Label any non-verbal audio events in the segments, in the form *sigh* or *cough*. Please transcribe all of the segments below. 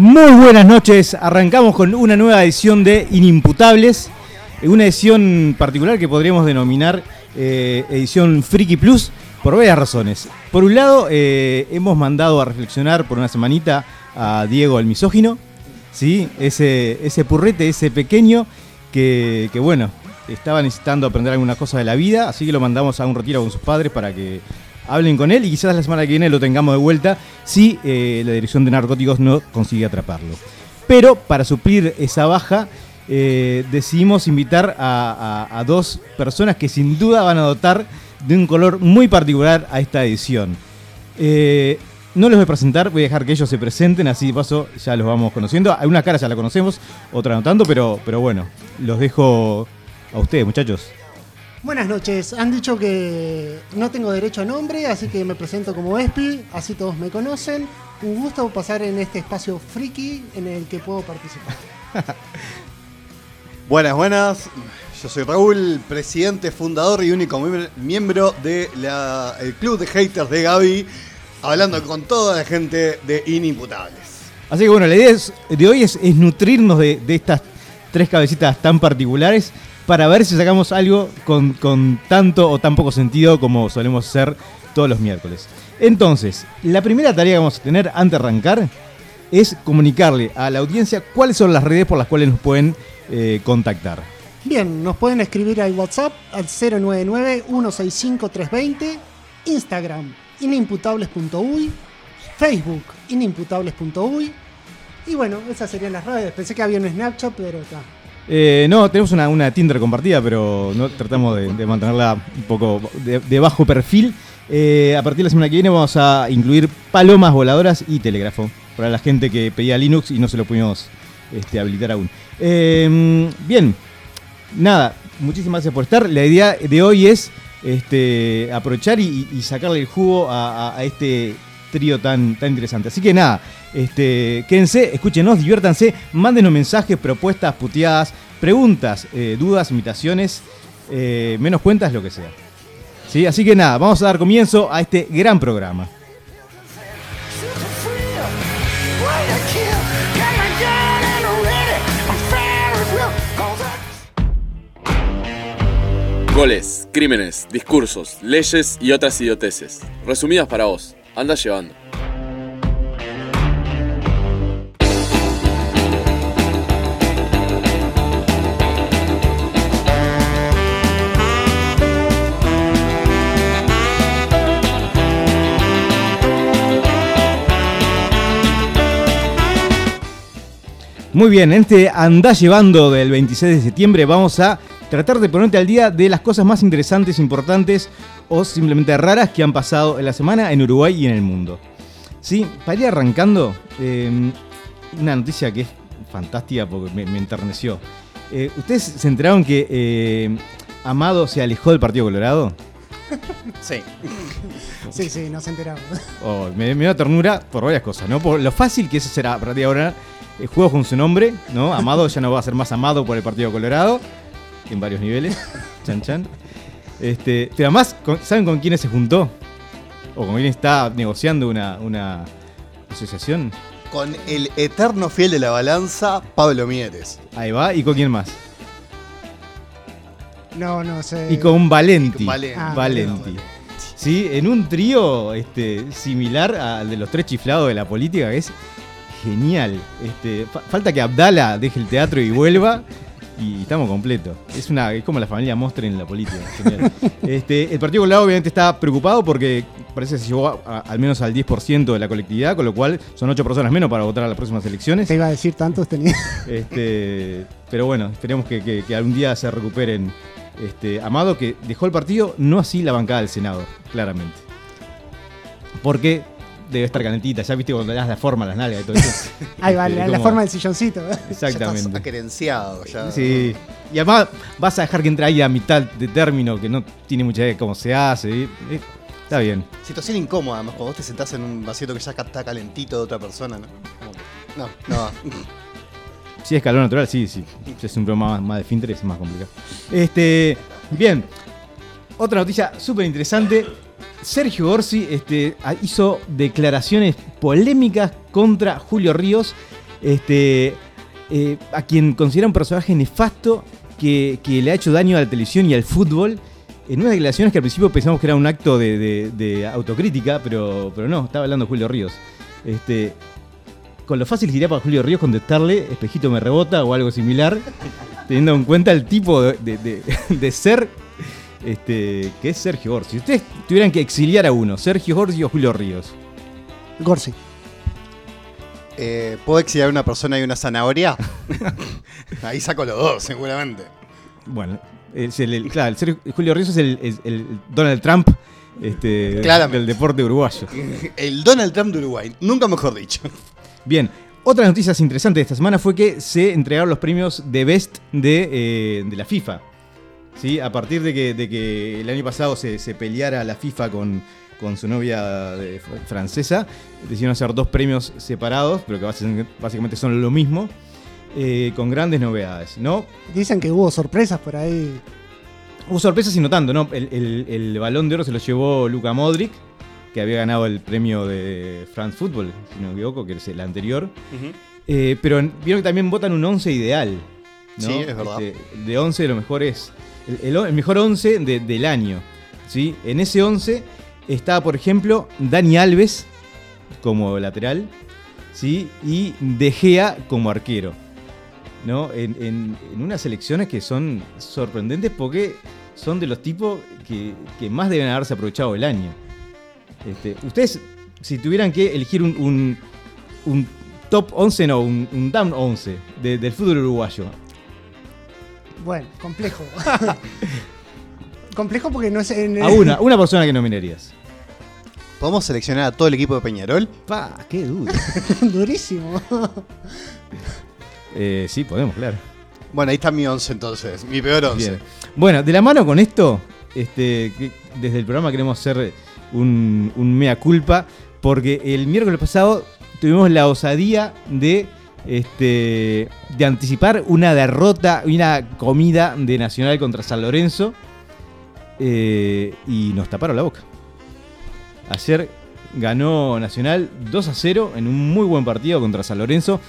Muy buenas noches, arrancamos con una nueva edición de Inimputables, una edición particular que podríamos denominar eh, edición Friki Plus por varias razones. Por un lado, eh, hemos mandado a reflexionar por una semanita a Diego el misógino, ¿sí? ese, ese purrete, ese pequeño que, que, bueno, estaba necesitando aprender alguna cosa de la vida, así que lo mandamos a un retiro con sus padres para que hablen con él y quizás la semana que viene lo tengamos de vuelta si eh, la dirección de narcóticos no consigue atraparlo. Pero para suplir esa baja, eh, decidimos invitar a, dos personas que sin duda van a dotar de un color muy particular a esta edición. Eh, no les voy a presentar, voy a dejar que ellos se presenten, así de paso ya los vamos conociendo. Alguna cara ya la conocemos, otra no tanto, pero, pero bueno, los dejo a ustedes, muchachos. Buenas noches, han dicho que no tengo derecho a nombre, así que me presento como Espi, así todos me conocen. Un gusto pasar en este espacio friki en el que puedo participar. *laughs* buenas, buenas. Yo soy Raúl, presidente, fundador y único miembro del de club de haters de Gaby, hablando con toda la gente de Inimputables. Así que bueno, la idea es, de hoy es, es nutrirnos de, de estas tres cabecitas tan particulares para ver si sacamos algo con, tanto o tan poco sentido como solemos hacer todos los miércoles. Entonces, la primera tarea que vamos a tener antes de arrancar es comunicarle a la audiencia cuáles son las redes por las cuales nos pueden eh, contactar. Bien, nos pueden escribir al WhatsApp al 099-165-320, Instagram inimputables.uy, Facebook inimputables.uy y bueno, esas serían las redes. Pensé que había un Snapchat, pero está. Eh, no, tenemos una, Tinder compartida, pero no tratamos de, mantenerla un poco de, bajo perfil. Eh, a partir de la semana que viene vamos a incluir palomas voladoras y telégrafo para la gente que pedía Linux y no se lo pudimos este, habilitar aún. Eh, bien, nada, muchísimas gracias por estar. La idea de hoy es este, aprovechar y, sacarle el jugo a, a, a este trío tan, tan interesante. Así que nada, este, quédense, escúchenos, diviértanse, mándenos mensajes, propuestas, puteadas, preguntas, eh, dudas, invitaciones, eh, menos cuentas, lo que sea. ¿Sí? Así que nada, vamos a dar comienzo a este gran programa. Goles, crímenes, discursos, leyes y otras idioteces. Resumidas para vos. Anda llevando. Muy bien, en este Andá Llevando del 26 de septiembre vamos a tratar de ponerte al día de las cosas más interesantes, importantes o simplemente raras que han pasado en la semana en Uruguay y en el mundo. Sí, para ir arrancando, eh, una noticia que es fantástica porque me, me enterneció. Eh, ¿Ustedes se enteraron que eh, Amado se alejó del Partido Colorado? *laughs* Sí. *laughs* Sí, sí, nos enteramos. Oh, me, me dio ternura por varias cosas, ¿no? Por lo fácil que eso será a partir de ahora. El juego con su nombre, ¿no? Amado ya no va a ser más amado por el Partido Colorado, en varios niveles. *laughs* Chan chan. Este, pero además, ¿saben con quiénes se juntó? ¿O con quién está negociando una, una asociación? Con el eterno fiel de la balanza, Pablo Mieres. Ahí va, ¿y con quién más? No, no sé. Y con Valenti. Y con Valenti. Ah, Valenti. Sí, en un trío este, similar al de los tres chiflados de la política, que es genial. Este, fa falta que Abdala deje el teatro y vuelva. Y estamos completos. Es una es como la familia Mostre en la política. Genial. *laughs* este, el Partido Colorado obviamente está preocupado porque parece que se llegó a, a, al menos al 10% de la colectividad, con lo cual son 8 personas menos para votar a las próximas elecciones. Te iba a decir tantos tenía. Este, pero bueno, esperemos que, que, que algún día se recuperen. Este, Amado que dejó el partido, no así la bancada del Senado, claramente. Porque debe estar calentita, ya viste cuando le das la forma a las nalgas y todo eso. *laughs* Ahí va, la, como- la forma del silloncito. *laughs* Ya Exactamente. estás acerenciado. Ya. Sí. Y además vas a dejar que entre ahí a mitad de término que no tiene mucha idea de cómo se hace. y- y- está bien. Situación incómoda, además, cuando vos te sentás en un vasito que ya está calentito de otra persona, ¿no? No, no. *laughs* Si es calor natural, sí, sí. Si es un programa más, más de finter, es más complicado. Este, bien. Otra noticia súper interesante. Sergio Orsi este, hizo declaraciones polémicas contra Julio Ríos este, eh, a quien considera un personaje nefasto que, le ha hecho daño a la televisión y al fútbol. En unas declaraciones que al principio pensamos que era un acto de, autocrítica, pero, no, estaba hablando Julio Ríos. Este, con lo fácil que iría para Julio Ríos contestarle, espejito me rebota o algo similar, teniendo en cuenta el tipo de *laughs* ser este, que es Sergio Orsi. Si ustedes tuvieran que exiliar a uno, Sergio Orsi o Julio Ríos. Gorsi. Eh, ¿Puedo exiliar a una persona y una zanahoria? *laughs* Ahí saco los dos, seguramente. Bueno, es el, el- claro, el Sergio- Julio Ríos es el, es el Donald Trump este, del deporte uruguayo. *laughs* El Donald Trump de Uruguay, nunca mejor dicho. Bien, otras noticias interesantes de esta semana fue que se entregaron los premios de Best de, eh, de la FIFA. ¿Sí? A partir de que, de que el año pasado se, se peleara la FIFA con, con su novia de- fr- francesa, decidieron hacer dos premios separados, pero que básicamente son lo mismo, eh, con grandes novedades. ¿no? Dicen que hubo sorpresas por ahí. Hubo sorpresas y no tanto, ¿no? El, el- el balón de oro se lo llevó Luka Modric, que había ganado el premio de France Football, si no me equivoco, que es el anterior. Eh, pero vieron que también votan un 11 ideal. ¿no? Sí, es verdad. Este, de 11 de lo mejor es. El, mejor 11 de- del año. ¿sí? En ese 11 está, por ejemplo, Dani Alves como lateral. ¿sí? Y De Gea como arquero. ¿no? En, en- unas elecciones que son sorprendentes porque son de los tipos que, que más deben haberse aprovechado el año. Este, ustedes, si tuvieran que elegir un, un- top 11, no, un, un down 11 de- del fútbol uruguayo, Bueno, complejo. *laughs* complejo porque no es en a una, una persona que nominarías. ¿Podemos seleccionar a todo el equipo de Peñarol? Pa, qué duda. *laughs* Durísimo. Eh, sí, podemos, claro. Bueno, ahí está mi once entonces, mi peor once. Bien. Bueno, de la mano con esto, este, que desde el programa queremos hacer un, un mea culpa, porque el miércoles pasado tuvimos la osadía de, este, de anticipar una derrota, una comida de Nacional contra San Lorenzo, eh, y nos taparon la boca. Ayer ganó Nacional 2 a 0 en un muy buen partido contra San Lorenzo,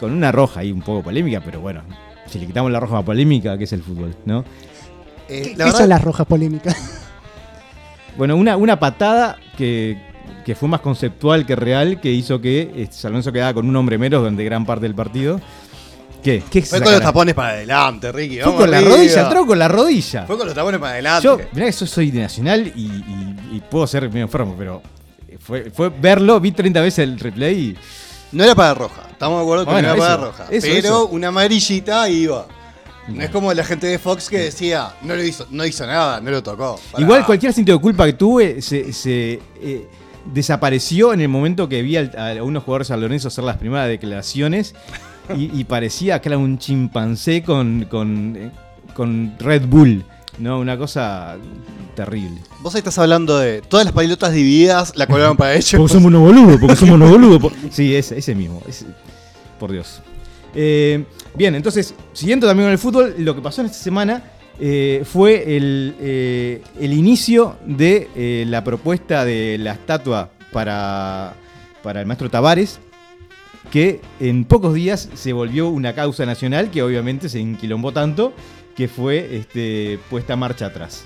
con una roja ahí un poco polémica, pero bueno, si le quitamos la roja polémica, que es el fútbol, ¿no? Eh, ¿Qué, la qué verdad- son las rojas polémicas? Bueno, una, una patada que, que fue más conceptual que real, que hizo que este, San Lorenzo quedaba con un hombre menos durante gran parte del partido. ¿Qué? ¿Qué Fue con los tapones para adelante, Ricky. Fue con la arriba. rodilla, entró con la rodilla. Fue con los tapones para adelante. Yo, mirá que yo soy de Nacional y, y- y puedo ser medio enfermo, pero fue, fue verlo, vi 30 veces el replay y No era para roja, estamos de acuerdo que Bueno, no era eso, para roja. eso, pero eso. una amarillita iba. No es como la gente de Fox que decía, no lo hizo, no hizo nada, no lo tocó. Igual cualquier sentido de culpa que tuve se, se, eh, desapareció en el momento que vi al- a, unos jugadores San Lorenzo hacer las primeras declaraciones y, y parecía que era un chimpancé con, con, eh, con Red Bull. ¿no? Una cosa terrible. Vos ahí estás hablando de todas las palotas divididas la cobraron para ellos. Porque somos unos boludos, porque somos unos boludos. Sí, ese, ese mismo. ese- por Dios. Eh, bien, entonces, siguiendo también con el fútbol, lo que pasó en esta semana eh, fue el, eh, el inicio de eh, la propuesta de la estatua para, para el maestro Tavares, que en pocos días se volvió una causa nacional que obviamente se inquilombó tanto que fue este, puesta marcha atrás.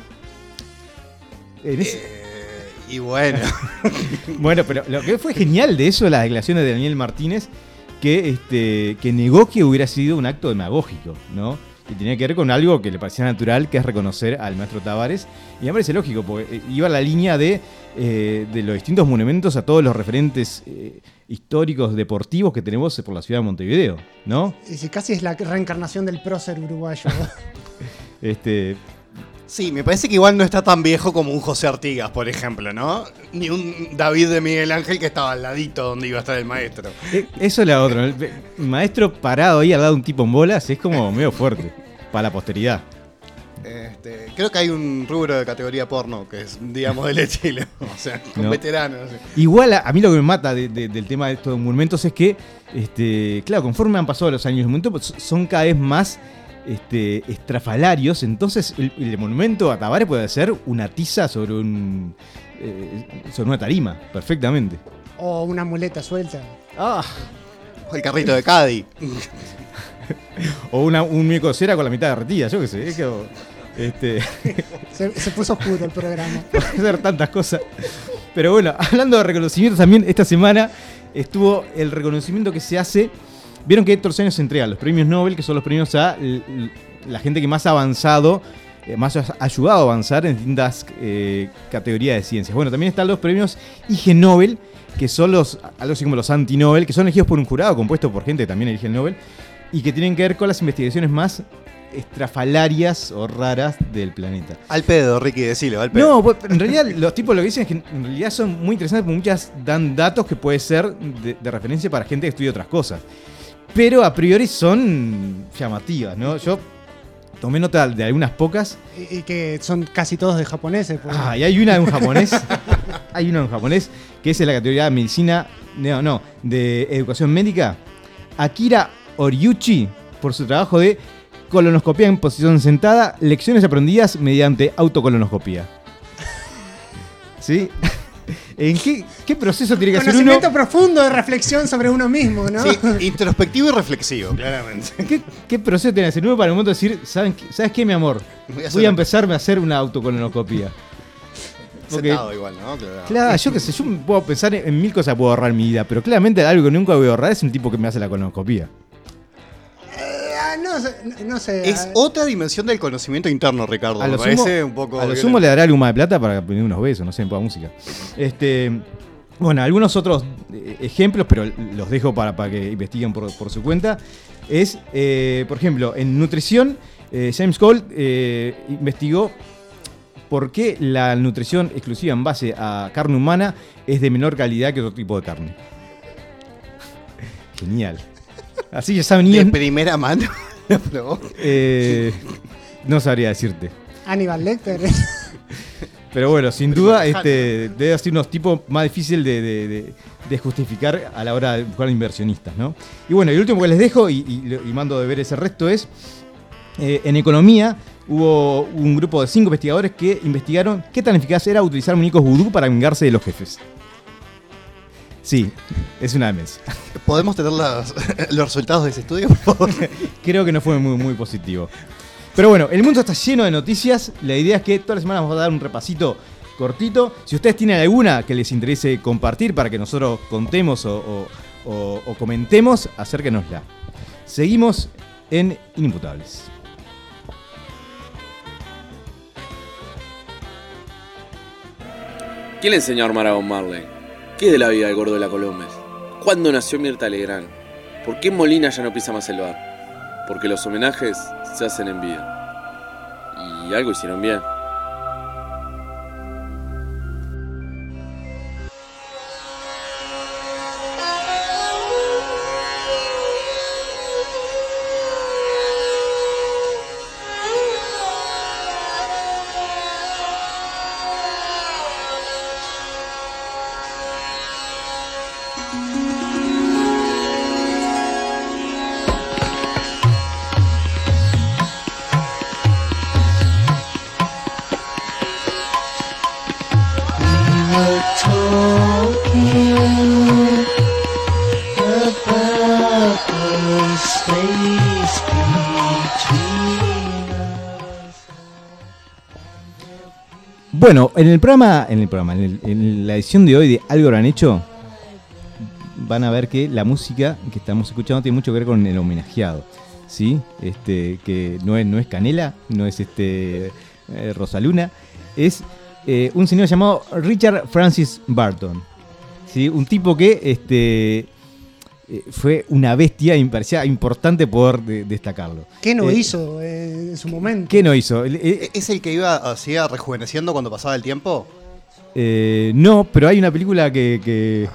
En ese- y bueno, *laughs* bueno, pero lo que fue genial de eso, las declaraciones de Daniel Martínez, que, este, que negó que hubiera sido un acto demagógico, ¿no? Y tenía que ver con algo que le parecía natural, que es reconocer al maestro Tavares. Y me parece lógico, porque eh, iba a la línea de, eh, de los distintos monumentos a todos los referentes eh, históricos, deportivos que tenemos por la ciudad de Montevideo, ¿no? Casi es la reencarnación del prócer uruguayo. *laughs* Este, sí, me parece que igual no está tan viejo como un José Artigas, por ejemplo, ¿no? Ni un David de Miguel Ángel que estaba al ladito donde iba a estar el maestro. eh, eso es la otra. El maestro parado ahí al lado de un tipo en bolas es como *laughs* medio fuerte para la posteridad. Este, creo que hay un rubro de categoría porno que es, digamos, del estilo. O sea, con No. veteranos. Igual a, a mí lo que me mata de- de- del tema de estos monumentos es que, este, claro, conforme han pasado los años, los monumentos son cada vez más este, estrafalarios. Entonces, el, el monumento a Tabaré puede ser una tiza sobre un eh, sobre una tarima, perfectamente. o una muleta suelta. Ah, El carrito de Caddy. *laughs* O una, un muñeco de cera con la mitad derretida, yo qué sé. Es que, este, *laughs* Se, se puso oscuro el programa. *laughs* puede hacer tantas cosas. Pero bueno, hablando de reconocimientos también, esta semana estuvo el reconocimiento que se hace. Vieron que todos los años se entregan los premios Nobel, que son los premios a la gente que más ha avanzado, eh, más ha ayudado a avanzar en distintas eh, categorías de ciencias. Bueno, también están los premios IG Nobel, que son los, algo así como los anti-Nobel, que son elegidos por un jurado compuesto por gente que también elige el Nobel, y que tienen que ver con las investigaciones más estrafalarias o raras del planeta. Al pedo, Ricky, decilo, al pedo. No, pues, en realidad *laughs* los tipos lo que dicen es que en realidad son muy interesantes porque muchas dan datos que puede ser de, de referencia para gente que estudia otras cosas. Pero a priori son llamativas, ¿no? Yo tomé nota de algunas pocas. Y, y que son casi todos de japoneses. pues. Ah, y hay una de un japonés. *laughs* hay una de un japonés que es en la categoría de medicina, no, no, de educación médica. Akira Oriuchi, por su trabajo de colonoscopía en posición sentada, lecciones aprendidas mediante autocolonoscopía. *laughs* ¿Sí? *laughs* ¿En qué, qué proceso tiene que hacer uno? Conocimiento profundo de reflexión sobre uno mismo, ¿no? Sí, introspectivo y reflexivo, claramente. ¿Qué, qué proceso tiene que hacer uno para el momento de decir, ¿saben qué- ¿sabes qué, mi amor? Voy a hacer Voy a empezarme a hacer una autocolonoscopía. Porque- igual, ¿no? Claro. Claro, yo qué sé, yo puedo pensar en, en mil cosas que puedo ahorrar en mi vida, pero claramente algo que nunca voy a ahorrar es un tipo que me hace la colonoscopía. No, sé, no sé. Es otra dimensión del conocimiento interno, Ricardo. A Me lo parece sumo, un poco. a lo sumo le algo más de plata para aprender unos besos, no sé, en poca música. Este, bueno, algunos otros eh, ejemplos, pero los dejo para, para que investiguen por, por su cuenta. Es, eh, por ejemplo, en nutrición, eh, James Cole eh, investigó por qué la nutrición exclusiva en base a carne humana es de menor calidad que otro tipo de carne. *laughs* Genial. Así ya saben, De primera mano. *laughs* eh, no sabría decirte. Aníbal Lecter. *laughs* Pero bueno, sin duda, este, debe ser unos tipos más difíciles de, de- de- de justificar a la hora de buscar inversionistas, ¿no? Y bueno, y el último que les dejo, y, y- y mando de ver ese resto, es eh, en economía hubo un grupo de cinco investigadores que investigaron qué tan eficaz era utilizar muñecos vudú para vengarse de los jefes. Sí, es una demencia. ¿Podemos tener las- *laughs* los resultados de ese estudio, por favor? *laughs* Creo que no fue muy, muy positivo. Pero bueno, el mundo está lleno de noticias. La idea es que todas las semanas vamos a dar un repasito cortito. Si ustedes tienen alguna que les interese compartir para que nosotros contemos o, o- o- o comentemos, acérquenosla. Seguimos en Inimputables. ¿Quién le enseñó a armar a Bob Marley? ¿Qué de la vida del gordo de la Colombes? ¿Cuándo nació Mirta Legrand? ¿Por qué Molina ya no pisa más el bar? Porque los homenajes se hacen en vida. Y algo hicieron bien. En el programa, en el programa, en, la edición de hoy de Algo Habrán Hecho, van a ver que la música que estamos escuchando tiene mucho que ver con el homenajeado. ¿Sí? Este, que no es, no es Canela, no es este eh, Rosaluna, es eh, un señor llamado Richard Francis Barton. ¿Sí? Un tipo que este, eh, fue una bestia y me parecía importante poder de- destacarlo. ¿Qué no Eh, hizo eh, en su momento? ¿Qué no hizo? Eh, ¿Es el que iba así rejuveneciendo cuando pasaba el tiempo? Eh, no, pero hay una película que, que,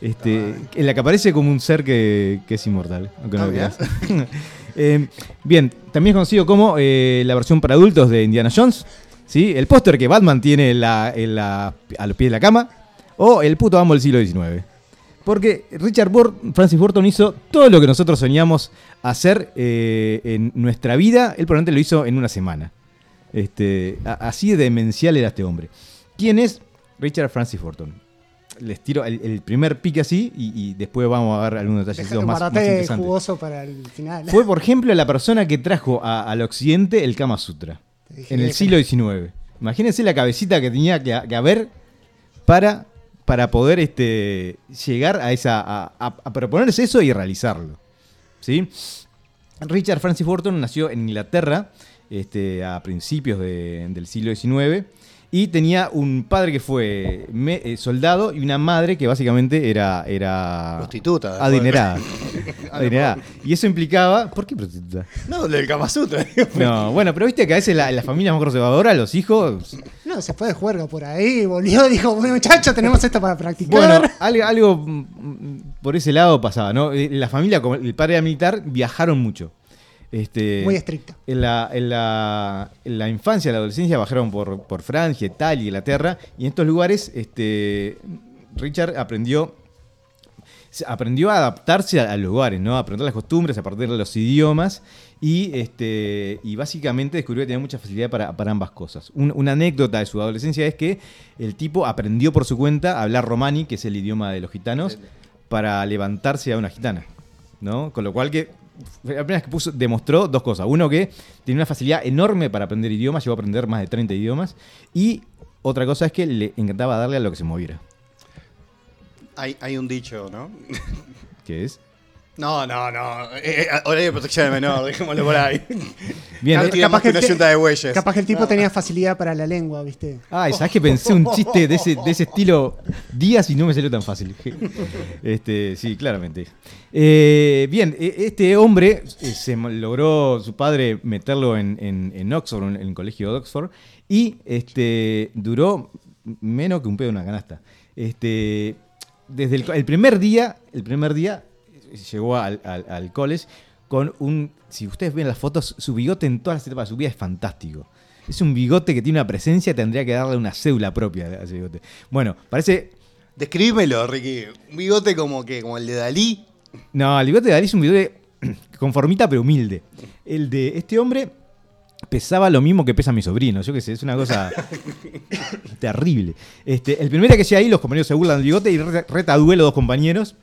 este, en la que aparece como un ser que, que es inmortal. aunque no Ah, lo bien. creas. *laughs* Eh, bien, también es conocido como eh, la versión para adultos de Indiana Jones. ¿sí? El póster que Batman tiene en la- en la- a los pies de la cama. O el puto amo del siglo XIX. Porque Richard Bur- Francis Burton hizo todo lo que nosotros soñamos hacer eh, en nuestra vida. Él probablemente lo hizo en una semana. Este, así de demencial era este hombre. ¿Quién es Richard Francis Burton? les tiro el, el primer pique así y, y después vamos a ver algunos detalles más, más interesantes. jugoso para el final. Fue, por ejemplo, la persona que trajo a- al occidente el Kama Sutra en el siglo XIX. Imagínense la cabecita que tenía que, que haber para, para poder este, llegar a esa a, proponerse eso y realizarlo. ¿Sí? Richard Francis Burton nació en Inglaterra este, a principios de- del siglo XIX y tenía un padre que fue me- eh, soldado y una madre que básicamente era, era Prostituta. adinerada. *laughs* adinerada. Y eso implicaba... ¿Por qué prostituta? No, del Kama Sutra. *laughs* No, bueno, pero viste que a veces la, la familia más conservadora, los hijos. No, se fue de juerga por ahí, volvió, dijo, muchachos, tenemos esto para practicar. Bueno, algo, algo, mm, mm, por ese lado pasaba, ¿no? Eh, La familia, como el padre era militar, viajaron mucho. Este, Muy estricto. En la, en, la, en la infancia, la adolescencia, bajaron por, por Francia, Italia, Inglaterra, y en estos lugares este, Richard aprendió, aprendió a adaptarse a, a los lugares, ¿no? A aprender las costumbres, a aprender los idiomas, y, este, y básicamente descubrió que tenía mucha facilidad para, para ambas cosas. Un- una anécdota de su adolescencia es que el tipo aprendió por su cuenta a hablar romani, que es el idioma de los gitanos, para levantarse a una gitana, ¿no? Con lo cual que la primera vez que puso, demostró dos cosas. Uno, que tenía una facilidad enorme para aprender idiomas, llegó a aprender más de 30 idiomas. Y otra cosa es que le encantaba darle a lo que se moviera. Hay, hay un dicho, ¿no? Que es. No, no, no. Eh, eh, horario de protección del menor, *laughs* dejémoslo por ahí. Bien, No eh, más que yunta de bueyes. Capaz que el tipo No. tenía facilidad para la lengua, ¿viste? Ay, ¿sabes que pensé un chiste de ese, de ese estilo días y no me salió tan fácil? *laughs* Este, sí, claramente. Eh, bien, e- este hombre eh, se logró su padre meterlo en, en- en Oxford, en el colegio de Oxford, y este, duró menos que un pedo en una canasta. Este, desde el, primer día, el primer día llegó al, al, al college con un, si ustedes ven las fotos, su bigote en todas las etapas de su vida es fantástico. Es un bigote que tiene una presencia, tendría que darle una cédula propia a ese bigote. Bueno, parece. Describímelo, Ricky. Un bigote como que, como el de Dalí. No, el bigote de Dalí es un bigote *clears throat* conformita pero humilde. El de este hombre pesaba lo mismo que pesa mi sobrino. Yo qué sé, es una cosa *laughs* terrible. Este, el primer día que llega ahí, los compañeros se burlan del bigote y reta, reta a duelo dos compañeros.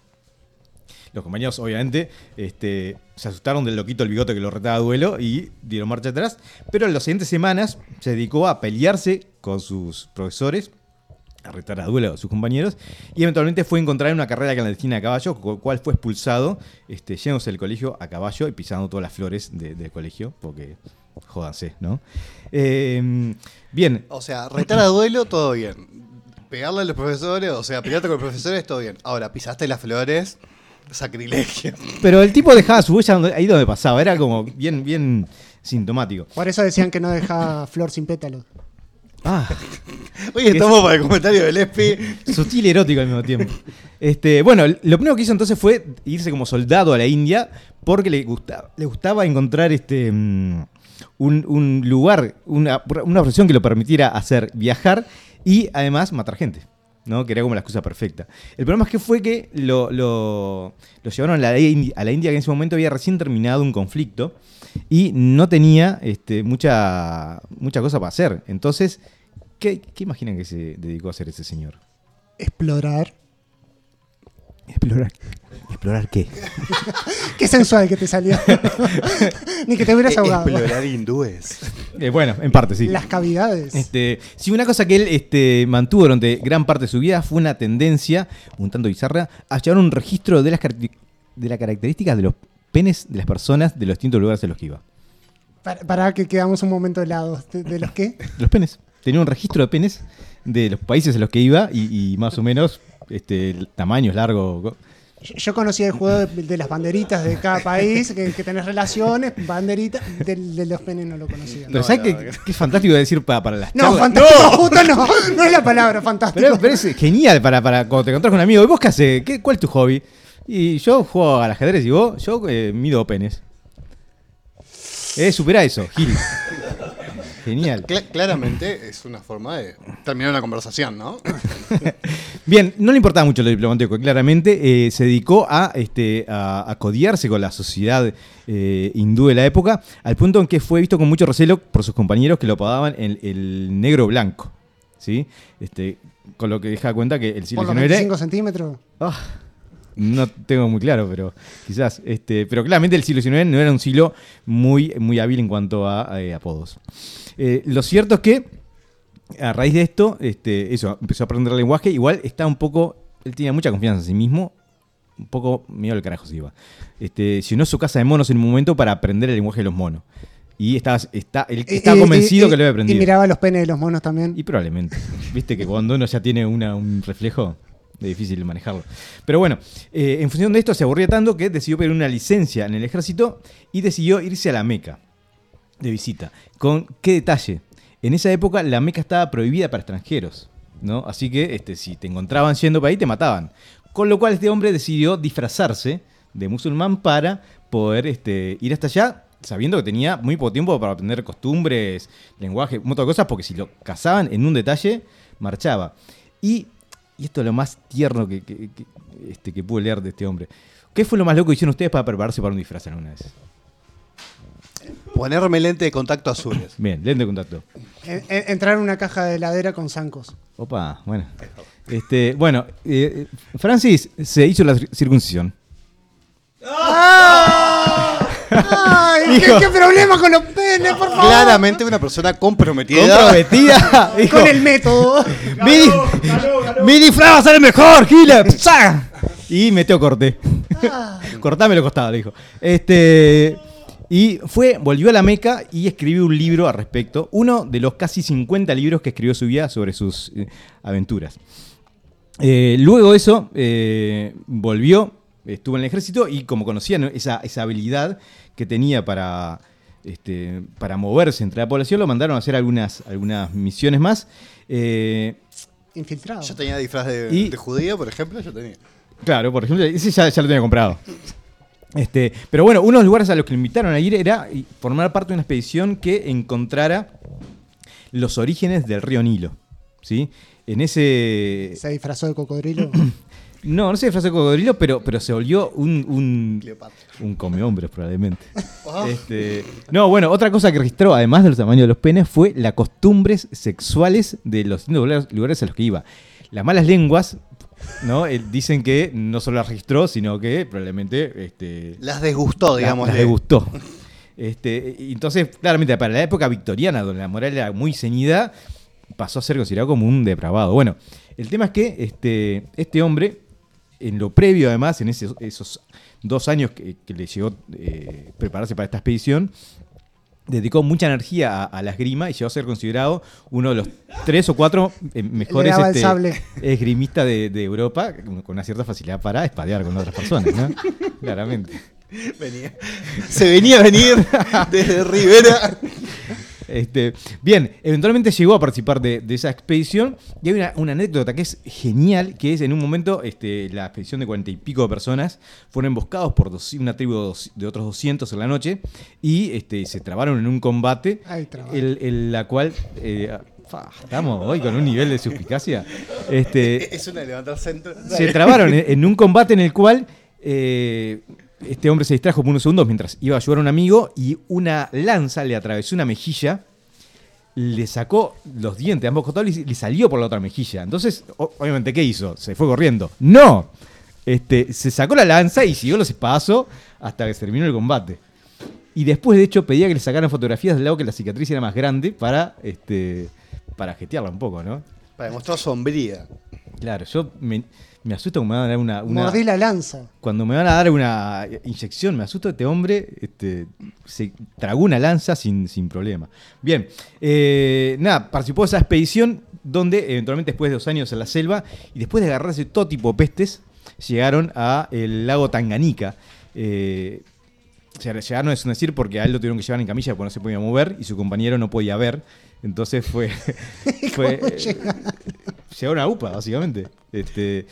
Los compañeros, obviamente, este, se asustaron del loquito el bigote que lo retaba a duelo y dieron marcha atrás. Pero en las siguientes semanas se dedicó a pelearse con sus profesores, a retar a duelo a sus compañeros, y eventualmente fue a encontrar una carrera clandestina a caballo, con cual fue expulsado, este, yéndose del colegio a caballo y pisando todas las flores de- del colegio, porque jódanse, ¿no? Eh, bien, O sea, retar a duelo, todo bien. Pegarle a los profesores, o sea, pelearte con los profesores, todo bien. Ahora, pisaste las flores, sacrilegio. pero el tipo dejaba su huella ahí donde pasaba, era como bien, bien sintomático. Por eso decían que no dejaba flor sin pétalos. Ah, Oye, estamos para el comentario del ESPI. sutil y erótico al mismo tiempo. Este, bueno, lo primero que hizo entonces fue irse como soldado a la India porque le gustaba, le gustaba encontrar este, mm, un, un lugar, una, una profesión que lo permitiera hacer viajar y además matar gente. ¿No? Que era como la excusa perfecta. El problema es que fue que lo, lo- llevaron a la, India, a la India, que en ese momento había recién terminado un conflicto y no tenía este, mucha, mucha cosa para hacer. Entonces, ¿qué, ¿qué imaginan que se dedicó a hacer ese señor? Explorar. Explorar. ¿Explorar qué? *laughs* Qué sensual que te salió. *laughs* Ni que te hubieras ahogado. Explorar hindúes. Eh, bueno, en parte sí. Las cavidades. Este, sí, una cosa que él este, mantuvo durante gran parte de su vida fue una tendencia, un tanto bizarra, a llevar un registro de las, caracter- de las características de los penes de las personas de los distintos lugares a los que iba. Para, para que quedamos un momento helados. ¿De, de los qué? *laughs* Los penes. Tenía un registro de penes de los países a los que iba y, y más o menos este, el tamaño, largo. Yo, conocía el juego de, de las banderitas de cada país, que, que tenés relaciones, banderitas. Del- De, los penes no lo conocía. Pero No, ¿sabes no, qué, fantástico de decir para, para las No, charlas? fantástico, justo no. No es la palabra fantástico. Pero, pero es genial para, para cuando te encontrás con un amigo. ¿Y vos qué haces? ¿Qué, ¿Cuál es tu hobby? Y yo juego al ajedrez y vos, yo eh, mido penes. Eh, supera eso, Gil. Genial. Cla- claramente es una forma de terminar una conversación, ¿no? *laughs* Bien, no le importaba mucho lo diplomático, claramente. eh, se dedicó a, este, a, a codiarse con la sociedad eh, hindú de la época, al punto en que fue visto con mucho recelo por sus compañeros que lo apodaban el, el negro blanco. ¿sí? Este, con lo que deja cuenta que el siglo Por los XIX 25 centímetros. Ah, no tengo muy claro, pero quizás. Este, pero claramente el siglo XIX no era un siglo muy, muy hábil en cuanto a eh, apodos. Eh, lo cierto es que a raíz de esto, este, eso, empezó a aprender el lenguaje. Igual está un poco. Él tenía mucha confianza en sí mismo. Un poco miedo al carajo se iba. Este, llenó su casa de monos en un momento para aprender el lenguaje de los monos. Y estaba, está, él estaba Y- convencido y- que lo había Y aprendido. miraba los penes de los monos también. Y probablemente. Viste que cuando uno ya tiene una- un reflejo, es difícil manejarlo. Pero bueno, eh, en función de esto se aburría tanto que decidió pedir una licencia en el ejército y decidió irse a la Meca de visita. ¿Con qué detalle? En esa época la Meca estaba prohibida para extranjeros. ¿no? Así que este, si te encontraban yendo para ahí, te mataban. Con lo cual este hombre decidió disfrazarse de musulmán para poder este, ir hasta allá, sabiendo que tenía muy poco tiempo para aprender costumbres, lenguaje, de cosas, porque si lo cazaban en un detalle, marchaba. Y, y esto es lo más tierno que, que- que, este, que pude leer de este hombre. ¿Qué fue lo más loco que hicieron ustedes para prepararse para un disfraz alguna vez? Ponerme lente de contacto azules. *laughs* Bien, lente de contacto. En- en- entrar en una caja de heladera con zancos. Opa, bueno. Este, bueno, eh, Francis se hizo la cir- circuncisión. ¡Ay! ¿qué, Hijo. qué problema con los penes, por favor! Claramente una persona comprometida. Comprometida. *laughs* dijo, Con el método. *laughs* mi, mi disfraz va a ser el mejor, Gila. ¡Sa! Y metió corte. Cortame lo costado, le dijo. Este. Y fue, volvió a la Meca y escribió un libro al respecto. Uno de los casi 50 libros que escribió su vida sobre sus eh, aventuras. Eh, luego de eso, eh, volvió, estuvo en el ejército y como conocía ¿no? esa, esa habilidad que tenía para, este, para moverse entre la población, lo mandaron a hacer algunas, algunas misiones más. Eh, Infiltrado. Yo tenía disfraz de, Y- de judío, por ejemplo, yo tenía. Claro, por ejemplo, ese ya, ya lo tenía comprado. *laughs* Este, pero bueno, uno de los lugares a los que lo invitaron a ir era formar parte de una expedición que encontrara los orígenes del río Nilo. ¿sí? En ese. Se disfrazó de cocodrilo. *clears throat* No, no se disfrazó de cocodrilo, pero, pero se volvió un, un, Cleopatra. un comehombres probablemente. *laughs* Este, no, bueno, otra cosa que registró, además del tamaño de los penes, fue las costumbres sexuales de los lugares a los que iba. Las malas lenguas, ¿no? Eh, dicen que no solo las registró, sino que probablemente este, Las desgustó, digamos. las de- degustó. *laughs* Este, entonces, claramente, para la época victoriana, donde la moral era muy ceñida, pasó a ser considerado como un depravado. Bueno, el tema es que este, este hombre, en lo previo además, en ese- esos dos años que, que le llegó eh, prepararse para esta expedición, dedicó mucha energía a, a la esgrima y llegó a ser considerado uno de los tres o cuatro eh, mejores este, *laughs* esgrimistas de, de Europa, con una cierta facilidad para espadear con otras personas, ¿no? *laughs* Claramente. Venía. Se venía a venir desde Rivera. *laughs* Este, bien, eventualmente llegó a participar de, de esa expedición y hay una, una anécdota que es genial, que es en un momento este, la expedición de cuarenta y pico de personas fueron emboscados por dos- una tribu de, dos- de otros 200 en la noche y este, se trabaron en un combate, el, el- la cual... eh, estamos hoy con un nivel de suspicacia. Este, *laughs* Es una de levantar centro. se trabaron en, en un combate en el cual eh, este hombre se distrajo por unos segundos mientras iba a ayudar a un amigo y una lanza le atravesó una mejilla, le sacó los dientes ambos costados y le salió por la otra mejilla. Entonces, obviamente, ¿qué hizo? Se fue corriendo. ¡No! Este, se sacó la lanza y siguió los espadazos hasta que se terminó el combate. Y después, de hecho, pedía que le sacaran fotografías del lado que la cicatriz era más grande para, este, para jetearla un poco, ¿no? Para demostrar sombría. Claro, yo me, me asusto cuando me van a dar una, una- Mordí la lanza. cuando me van a dar una inyección, me asusto este hombre, este, se tragó una lanza sin, sin problema. Bien, eh, nada, participó de esa expedición donde eventualmente después de dos años en la selva y después de agarrarse todo tipo de pestes, llegaron a el lago Tanganica. Eh, llegaron es decir porque a él lo tuvieron que llevar en camilla porque no se podía mover y su compañero no podía ver. Entonces fue. *laughs* fue ¿Cómo eh, llegaron? llegaron a UPA, básicamente. Este,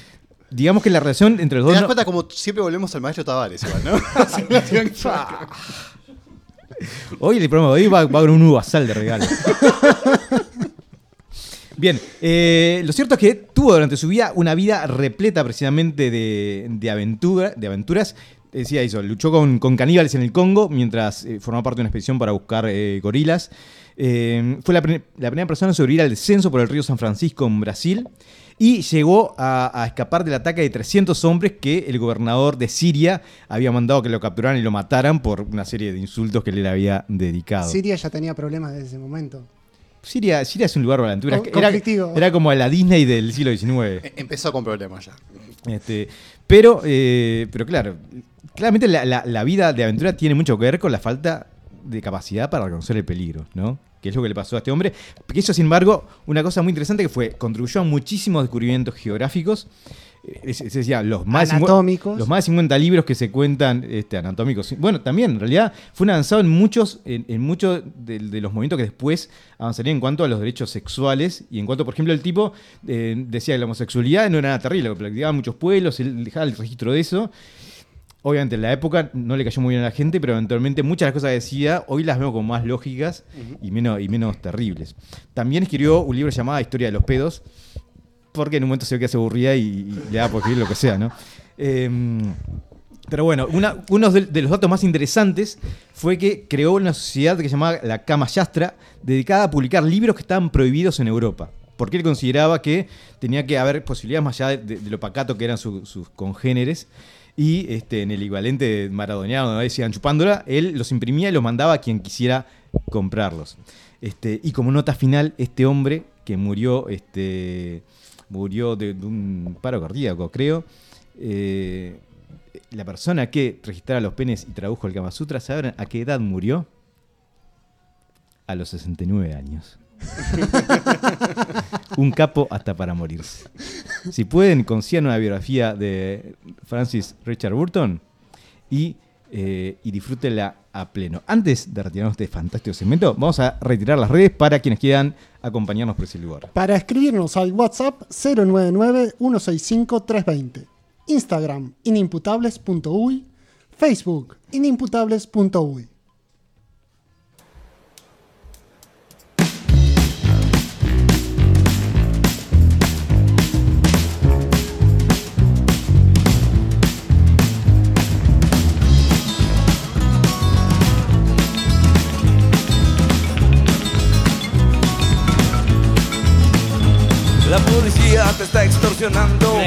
digamos que la relación entre los Te dos. das no- cuenta como siempre volvemos al maestro Tavares, igual, ¿no? *laughs* Que- Hoy el programa de hoy va, va con un uvasal de regalo. Bien, eh, lo cierto es que tuvo durante su vida una vida repleta precisamente de, de aventura, de aventuras. Decía eso, luchó con, con caníbales en el Congo mientras eh, formaba parte de una expedición para buscar eh, gorilas. Eh, fue la, pri- la primera persona en sobrevivir al descenso por el río San Francisco en Brasil y llegó a, a escapar del ataque de 300 hombres que el gobernador de Siria había mandado que lo capturaran y lo mataran por una serie de insultos que él le había dedicado. Siria ya tenía problemas desde ese momento. Siria, Siria es un lugar de aventuras. Era, era como la Disney del siglo XIX. E- Empezó con problemas ya. Este, pero, eh, pero claro, claramente la, la- la vida de aventura tiene mucho que ver con la falta de capacidad para reconocer el peligro, ¿no? Que es lo que le pasó a este hombre. Que eso, sin embargo, una cosa muy interesante que fue, contribuyó a muchísimos descubrimientos geográficos. Eh, Es, es decir, los más, Anatómicos. los más de 50 libros que se cuentan este, anatómicos. Bueno, también, en realidad, fue un avanzado en muchos, en, en muchos de, de los movimientos que después avanzarían en cuanto a los derechos sexuales y en cuanto, por ejemplo, el tipo eh, decía que la homosexualidad no era nada terrible, lo practicaban muchos pueblos, él dejaba el registro de eso. Obviamente en la época no le cayó muy bien a la gente, pero eventualmente muchas de las cosas que decía hoy las veo como más lógicas y, menos, y menos terribles. También escribió un libro llamado Historia de los pedos, porque en un momento se ve que se aburría y, y le daba por escribir lo que sea, ¿no? Em, pero bueno, una- uno de, de los datos más interesantes fue que creó una sociedad que se llamaba la Kama Yastra, dedicada a publicar libros que estaban prohibidos en Europa. Porque él consideraba que tenía que haber posibilidades más allá de, de- de lo pacato que eran su- sus congéneres. Y este, en el equivalente maradoniano, donde decían chupándola, él los imprimía y los mandaba a quien quisiera comprarlos. Este, y como nota final, este hombre que murió, este, murió de, un paro cardíaco, creo, eh, la persona que registraba los penes y tradujo el Kama Sutra, ¿saben a qué edad murió? A los 69 años. *laughs* Un capo hasta para morirse. Si pueden, consigan una biografía de Francis Richard Burton y, eh, disfrútenla a pleno. Antes de retirarnos de este fantástico segmento, vamos a retirar las redes para quienes quieran acompañarnos por ese lugar. Para escribirnos al WhatsApp 099-165-320. Instagram inimputables.uy. Facebook inimputables.uy. La policía te está extorsionando,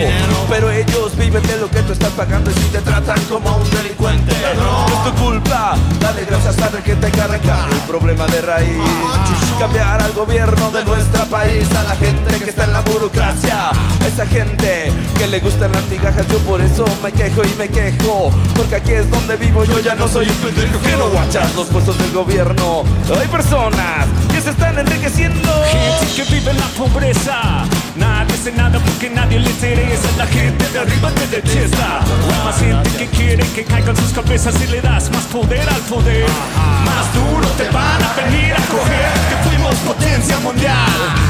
pero ellos viven de lo que tú estás pagando y si te tratan como un delincuente, no es tu culpa. Dale gracias a que te arrancar el problema de raíz. Cambiar al gobierno de nuestro país, a la gente que está en la burocracia, esa gente que le gustan las migajas. Yo por eso me quejo y me quejo, porque aquí es donde vivo. Yo ya no soy un pendejo que no guachas los puestos del gobierno. Hay personas que se están enriqueciendo. Gente que vive en la pobreza. Nadie hace nada porque nadie le interesa. La gente de arriba te detesta. Hay más gente que quiere que caigan sus cabezas y le das más poder al poder. Más duro te van a venir a coger. Que fuimos potencia mundial.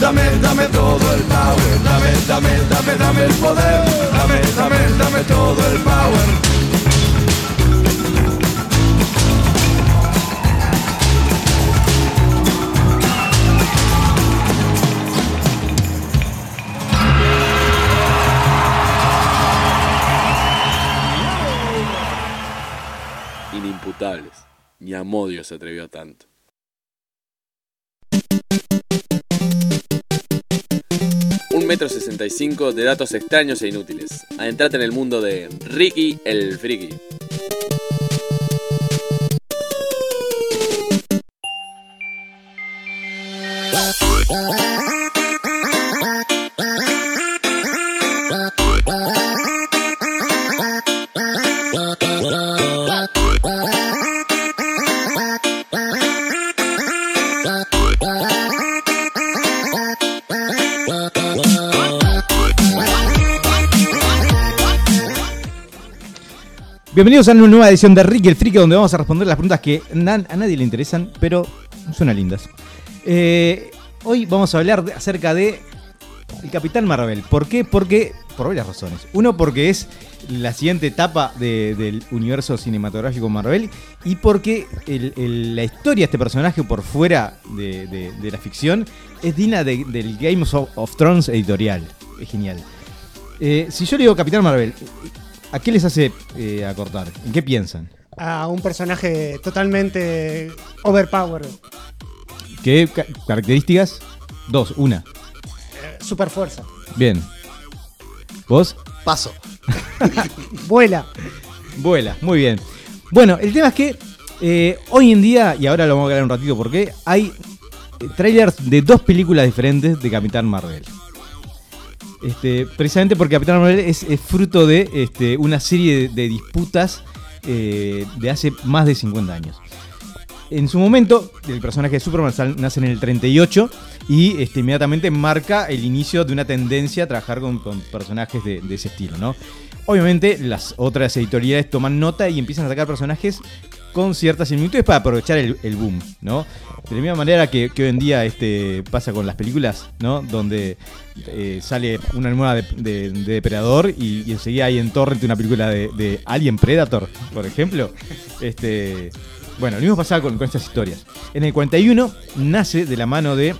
Dame, dame, todo el power. Dame, dame, dame, dame el poder. Dame, dame, dame todo el power. Inimputables. Ni Amodio se atrevió a tanto. Metro sesenta y cinco de datos extraños e inútiles. Adentrate en el mundo de Ricky el Friki. Bienvenidos a una nueva edición de Ricky el Friki, donde vamos a responder las preguntas que a nadie le interesan, pero suenan lindas. Eh, hoy vamos a hablar acerca de el Capitán Marvel. ¿Por qué? Porque, por varias razones. Uno, porque es la siguiente etapa de- del universo cinematográfico Marvel y porque la historia de este personaje por fuera de, la ficción es digna de- del Game of, of Thrones editorial. Es genial. Eh, si yo le digo Capitán Marvel, ¿a qué les hace eh, acortar? ¿En qué piensan? A un personaje totalmente overpowered. ¿Qué ca- características? Dos, una. Super fuerza. Bien. ¿Vos? Paso. *laughs* Vuela. Vuela, muy bien. Bueno, el tema es que eh, hoy en día, y ahora lo vamos a hablar un ratito porque hay eh, trailers de dos películas diferentes de Capitán Marvel. Este, precisamente porque Capitán Marvel es, fruto de este, una serie de, disputas eh, de hace más de 50 años. En su momento, el personaje de Superman nace en el 38 y este, inmediatamente marca el inicio de una tendencia a trabajar con, personajes de, ese estilo. Obviamente, las otras editoriales toman nota y empiezan a sacar personajes con ciertas similitudes para aprovechar el, boom, ¿no? De la misma manera que, hoy en día este, pasa con las películas, ¿no? Donde eh, sale una nueva de, de- de Depredador y, enseguida hay en Torrent una película de, de Alien Predator, por ejemplo. Este, bueno, lo mismo pasaba con, estas historias. En el 41 nace de la mano de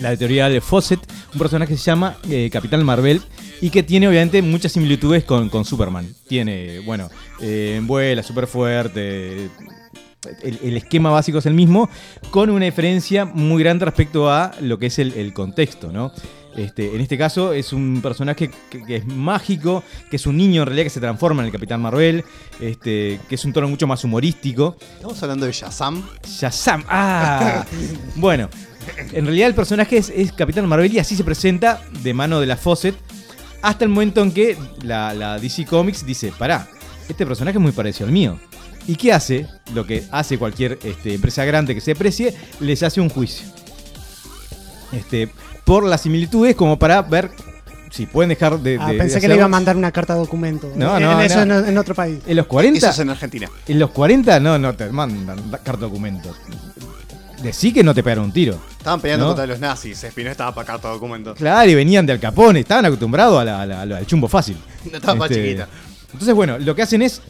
la editorial de Fawcett, un personaje que se llama eh, Capitán Marvel y que tiene obviamente muchas similitudes con, con Superman. Tiene, bueno, eh, vuela, súper fuerte. El, el esquema básico es el mismo, con una diferencia muy grande respecto a lo que es el, el contexto, ¿no? Este, en este caso es un personaje que, que es mágico, que es un niño en realidad que se transforma en el Capitán Marvel, este, que es un tono mucho más humorístico. Estamos hablando de Shazam. Shazam. Ah. *laughs* bueno, en realidad el personaje es, es Capitán Marvel y así se presenta de mano de la Fawcett hasta el momento en que la, la DC Comics dice, pará, este personaje es muy parecido al mío. ¿Y qué hace? Lo que hace cualquier este, empresa grande que se precie, les hace un juicio. Este, por las similitudes como para ver si pueden dejar de... Ah, de- de pensé que le iba a mandar una carta documento. No, En- no, en eso no. En, en otro país. En los 40... Eso es en Argentina. En los 40 no, no te mandan da- carta documentos. Decí que no te pegaron un tiro. Estaban peleando ¿No? contra los nazis. Espino estaba para carta documento. Claro, y venían de Al Capone, estaban acostumbrados a la- a al chumbo fácil. No estaba Este, chiquita. Entonces, bueno, lo que hacen es,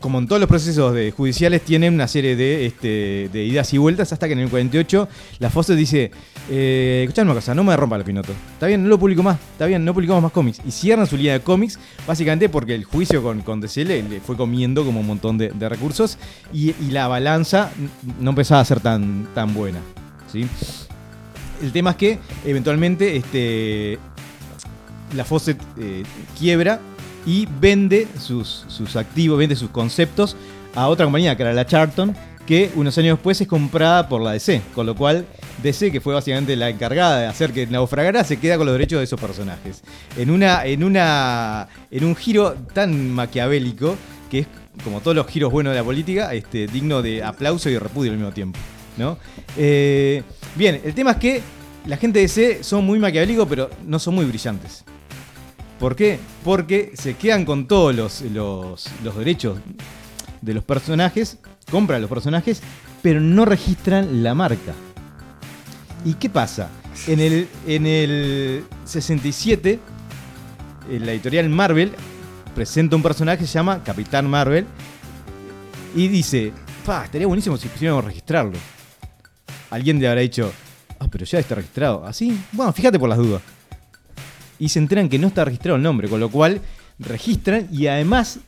como en todos los procesos de judiciales, tienen una serie de, este, de idas y vueltas hasta que en el 48 la Fosse dice, eh, escuchame una cosa, no me rompa el pinoto. Está bien, no lo publico más, está bien, no publicamos más cómics. Y cierran su línea de cómics, básicamente porque el juicio con, con DC le, fue comiendo como un montón de, recursos y, la balanza no empezaba a ser tan, tan buena. ¿sí? El tema es que eventualmente este, la Fawcett eh, quiebra y vende sus, sus activos, vende sus conceptos a otra compañía, que era la Charlton, que unos años después es comprada por la DC. Con lo cual, DC, que fue básicamente la encargada de hacer que naufragara, se queda con los derechos de esos personajes. En, una, en, una, en un giro tan maquiavélico que es, como todos los giros buenos de la política, este, digno de aplauso y repudio al mismo tiempo. ¿no? Eh, bien, el tema es que la gente de DC son muy maquiavélicos, pero no son muy brillantes. ¿Por qué? Porque se quedan con todos los, los, los derechos de los personajes, compran los personajes, pero no registran la marca. ¿Y qué pasa? En el, en el 67, eh, la editorial Marvel presenta un personaje que se llama Capitán Marvel y dice, pa, estaría buenísimo si pusiéramos registrarlo. Alguien le habrá dicho, ah, pero ya está registrado. ¿Así? Bueno, fíjate por las dudas. Y se enteran que no está registrado el nombre, con lo cual registran y además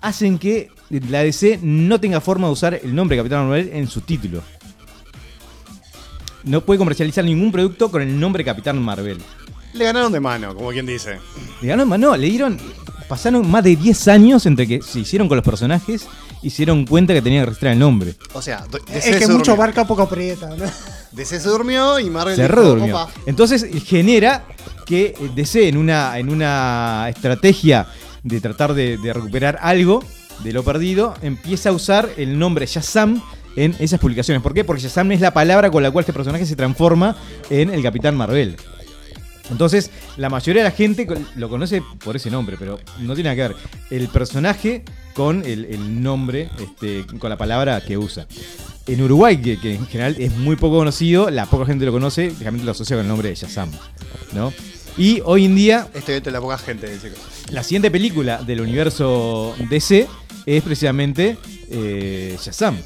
hacen que la DC no tenga forma de usar el nombre Capitán Marvel en su título. No puede comercializar ningún producto con el nombre Capitán Marvel. Le ganaron de mano, como quien dice. Le ganó, no, le dieron. Pasaron más de 10 años entre que se hicieron con los personajes y se dieron cuenta que tenían que registrar el nombre. O sea, DC Es que se mucho durmió. barca, poco aprieta. ¿no? DC se durmió y Marvel Se dijo, redurmió. "Opa". Entonces genera que eh, DC en una, en una estrategia de tratar de, de recuperar algo de lo perdido, empieza a usar el nombre Shazam en esas publicaciones. ¿Por qué? Porque Shazam es la palabra con la cual este personaje se transforma en el Capitán Marvel. Entonces, la mayoría de la gente lo conoce por ese nombre, pero no tiene nada que ver el personaje con el, el nombre, este, con la palabra que usa. En Uruguay, que, que en general es muy poco conocido, la poca gente lo conoce, realmente lo asocia con el nombre de Shazam. ¿no? Y hoy en día, Estoy entre la poca gente, dice la siguiente película del universo DC es precisamente eh, Shazam,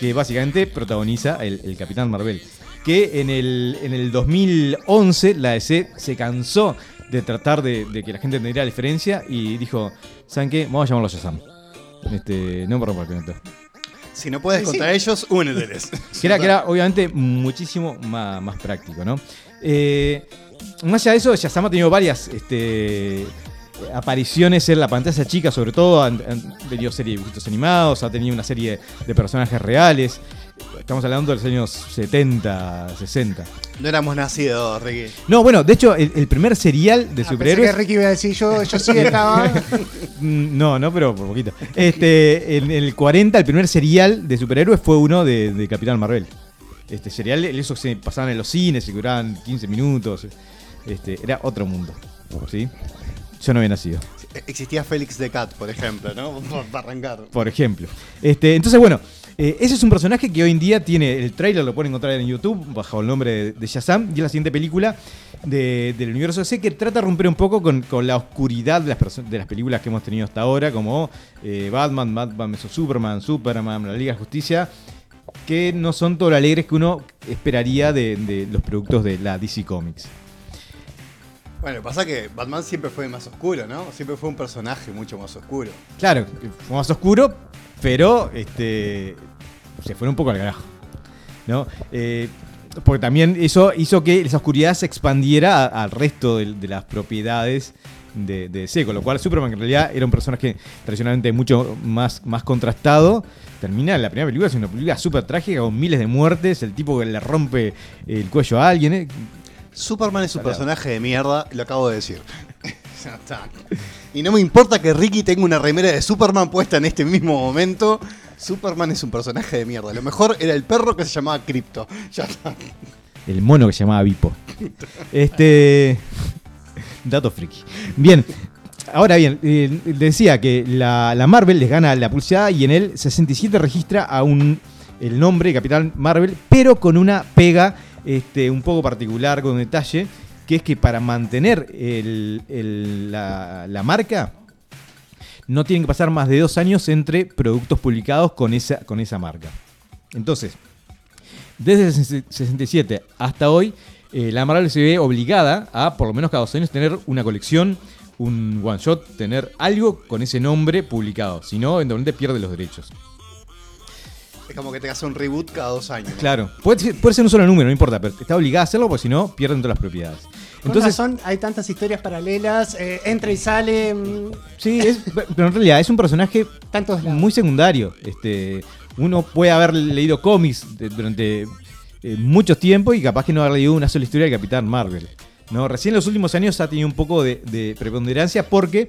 que básicamente protagoniza el, el Capitán Marvel. Que en el, en el 2011 la DC se cansó de tratar de, de que la gente entendiera la diferencia y dijo, ¿saben qué? Vamos a llamarlo Shazam. Este, no me rompa el conector. Si no puedes Sí, contra ellos, úneteles. *laughs* Que era, que era obviamente muchísimo más, más práctico, ¿no? Eh, más allá de eso, Shazam ha tenido varias este, apariciones en la pantalla chica, sobre todo. Han, han tenido serie de dibujitos animados, ha tenido una serie de personajes reales. Estamos hablando de los años 70, 60. No éramos nacidos, Ricky. No, bueno, de hecho, el, el primer serial de Ah, pensé que superhéroes. Ricky iba a decir yo, yo sí estaba. *laughs* Mm, No, no, pero por poquito. Este, en el 40, el primer serial de superhéroes fue uno de, de Capitán Marvel. Este serial, esos se pasaban en los cines, se duraban 15 minutos. Este, era otro mundo. ¿Sí? Yo no había nacido, Existía Félix the Cat, por ejemplo, ¿no? *laughs* Para arrancar. por ejemplo. Este, entonces, bueno, eh, ese es un personaje que hoy en día tiene el trailer, lo pueden encontrar en YouTube, bajo el nombre de, de Shazam, y es la siguiente película de- del universo DC que trata de romper un poco con, con la oscuridad de las, perso- de las películas que hemos tenido hasta ahora, como eh, Batman, Batman Superman, Superman, la Liga de Justicia, que no son todo lo alegres que uno esperaría de, de los productos de la DC Comics. Bueno, pasa que Batman siempre fue más oscuro, ¿no? Siempre fue un personaje mucho más oscuro. Claro, fue más oscuro, pero este se fue un poco al carajo. ¿no? Eh, porque también eso hizo que esa oscuridad se expandiera al resto de, de las propiedades de, de con lo cual Superman que en realidad era un personaje tradicionalmente mucho más, más contrastado. Termina la primera película, es una película súper trágica con miles de muertes, el tipo que le rompe el cuello a alguien. ¿eh? Superman es un Salado. personaje de mierda, lo acabo de decir. Y no me importa que Ricky tenga una remera de Superman puesta en este mismo momento. Superman es un personaje de mierda. Lo mejor era el perro que se llamaba Crypto. El mono que se llamaba Vipo. Este. Dato friki. Bien. Ahora bien, eh, decía que la, Marvel les gana la pulsada y en el 67 registra a un el nombre Capitán Marvel, pero con una pega este, un poco particular, con detalle, que es que para mantener la marca no tienen que pasar más de dos años entre productos publicados con esa, con esa marca. Entonces, desde el 67 hasta hoy, eh, la Marvel se ve obligada a, por lo menos cada dos años, tener una colección, un one shot, tener algo con ese nombre publicado. Si no, eventualmente pierde los derechos. Es como que te hace un reboot cada dos años. ¿no? Claro, puede, ser- puede ser un solo número, no importa, pero está obligada a hacerlo porque si no, pierden todas las propiedades. Entonces, razón, hay tantas historias paralelas, eh, entra y sale, mm, sí, es- pero en realidad es un personaje tantos muy secundario. Este, uno puede haber leído cómics de- durante eh, mucho tiempo y capaz que no haber leído una sola historia del Capitán Marvel. ¿no? Recién en los últimos años ha tenido un poco de, de preponderancia porque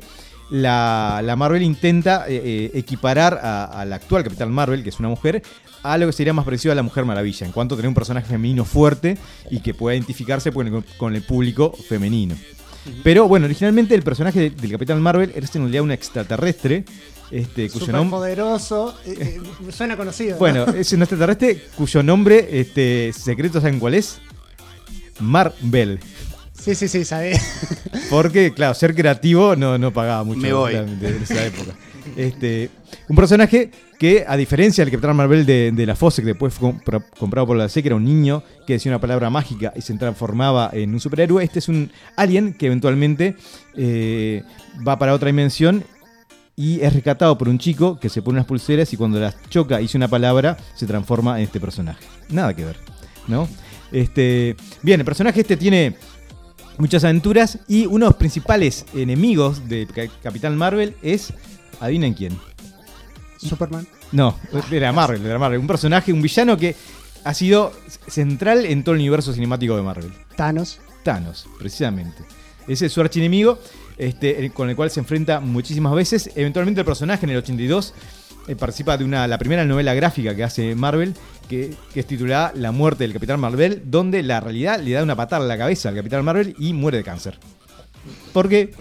la, la Marvel intenta eh, eh, equiparar a, a la actual Capitán Marvel, que es una mujer, a lo que sería más parecido a la Mujer Maravilla, en cuanto a tener un personaje femenino fuerte y que pueda identificarse con, con el público femenino. Pero bueno, originalmente el personaje de- del Capitán Marvel era en realidad un extraterrestre, este, cuyo nombre... poderoso. eh, eh, suena conocido. ¿no? Bueno, es un extraterrestre cuyo nombre este, secreto, ¿saben cuál es? Marvel. Sí, sí, sí, sabés. *laughs* Porque, claro, ser creativo no, no pagaba mucho Me voy. en esa época. Este, un personaje que, a diferencia del Capitán Marvel de, de la Fosse, que después fue compra- comprado por la C, que era un niño que decía una palabra mágica y se transformaba en un superhéroe, este es un alien que eventualmente eh, va para otra dimensión y es rescatado por un chico que se pone unas pulseras y cuando las choca y dice una palabra se transforma en este personaje. Nada que ver, ¿no? Este, bien, el personaje este tiene muchas aventuras y uno de los principales enemigos de Ca- Capitán Marvel es, adivinen quién. Superman. No, era Marvel, era Marvel, un personaje, un villano que ha sido central en todo el universo cinemático de Marvel. Thanos. Thanos, precisamente. Ese es su archienemigo, este, con el cual se enfrenta muchísimas veces. Eventualmente el personaje en el 82 eh, participa de una, la primera novela gráfica que hace Marvel, que, que es titulada La muerte del Capitán Marvel, donde la realidad le da una patada en la cabeza al Capitán Marvel y muere de cáncer. ¿Por qué?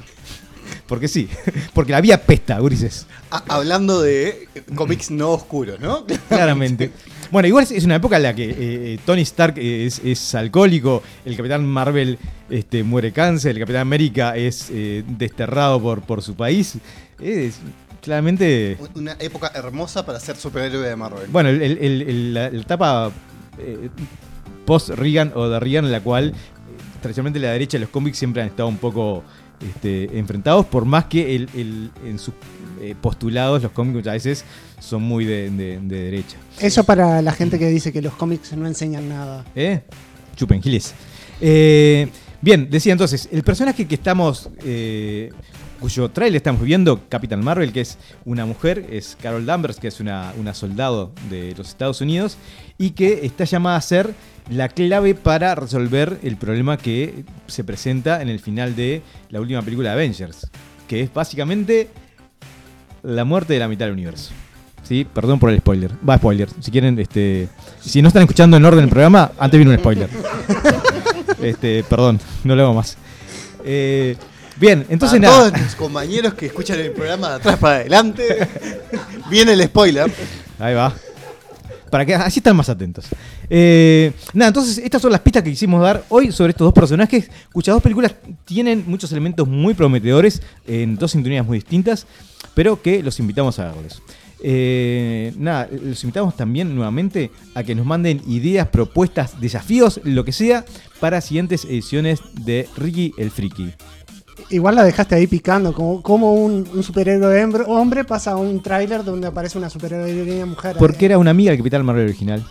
Porque sí, *laughs* porque la vía pesta, Gurises. Ah, hablando de cómics no oscuros, ¿no? *laughs* Claramente. Bueno, igual es- una época en la que eh, eh, Tony Stark es, es alcohólico, el Capitán Marvel este, muere cáncer, el Capitán América es eh, desterrado por, por su país. Es claramente. Una época hermosa para ser superhéroe de Marvel. Bueno, el- el- el- el- la, la etapa eh, post-Reagan o de Reagan, en la cual eh, tradicionalmente la derecha y los cómics siempre han estado un poco este, enfrentados, por más que el- el- en sus eh, postulados los cómics muchas veces son muy de- de- de derecha. Eso para la gente que dice que los cómics no enseñan nada. ¿Eh? Chupen, giles. Eh, bien, decía entonces, el personaje que estamos. eh, cuyo trailer estamos viendo, Capitán Marvel, que es una mujer, es Carol Danvers, que es una, una soldado de los Estados Unidos, y que está llamada a ser la clave para resolver el problema que se presenta en el final de la última película de Avengers, que es básicamente la muerte de la mitad del universo. Sí, perdón por el spoiler. Va, spoiler. Si quieren, este. Si no están escuchando en orden el programa, antes viene un spoiler. *laughs* Este, perdón, no lo hago más. Eh, bien, entonces Para nada. todos mis compañeros que escuchan el programa de atrás para adelante, *laughs* viene el spoiler. Ahí va. Para que así están más atentos. Eh, nada, entonces estas son las pistas que quisimos dar hoy sobre estos dos personajes, cuyas dos películas tienen muchos elementos muy prometedores en dos sintonías muy distintas, pero que los invitamos a verlos. Eh, nada, los invitamos también nuevamente a que nos manden ideas, propuestas, desafíos, lo que sea, para siguientes ediciones de Ricky el Friki. Igual la dejaste ahí picando, como, como un, un superhéroe hembro- hombre pasa a un tráiler donde aparece una superhéroe mujer. Porque era una amiga del Capitán Marvel original.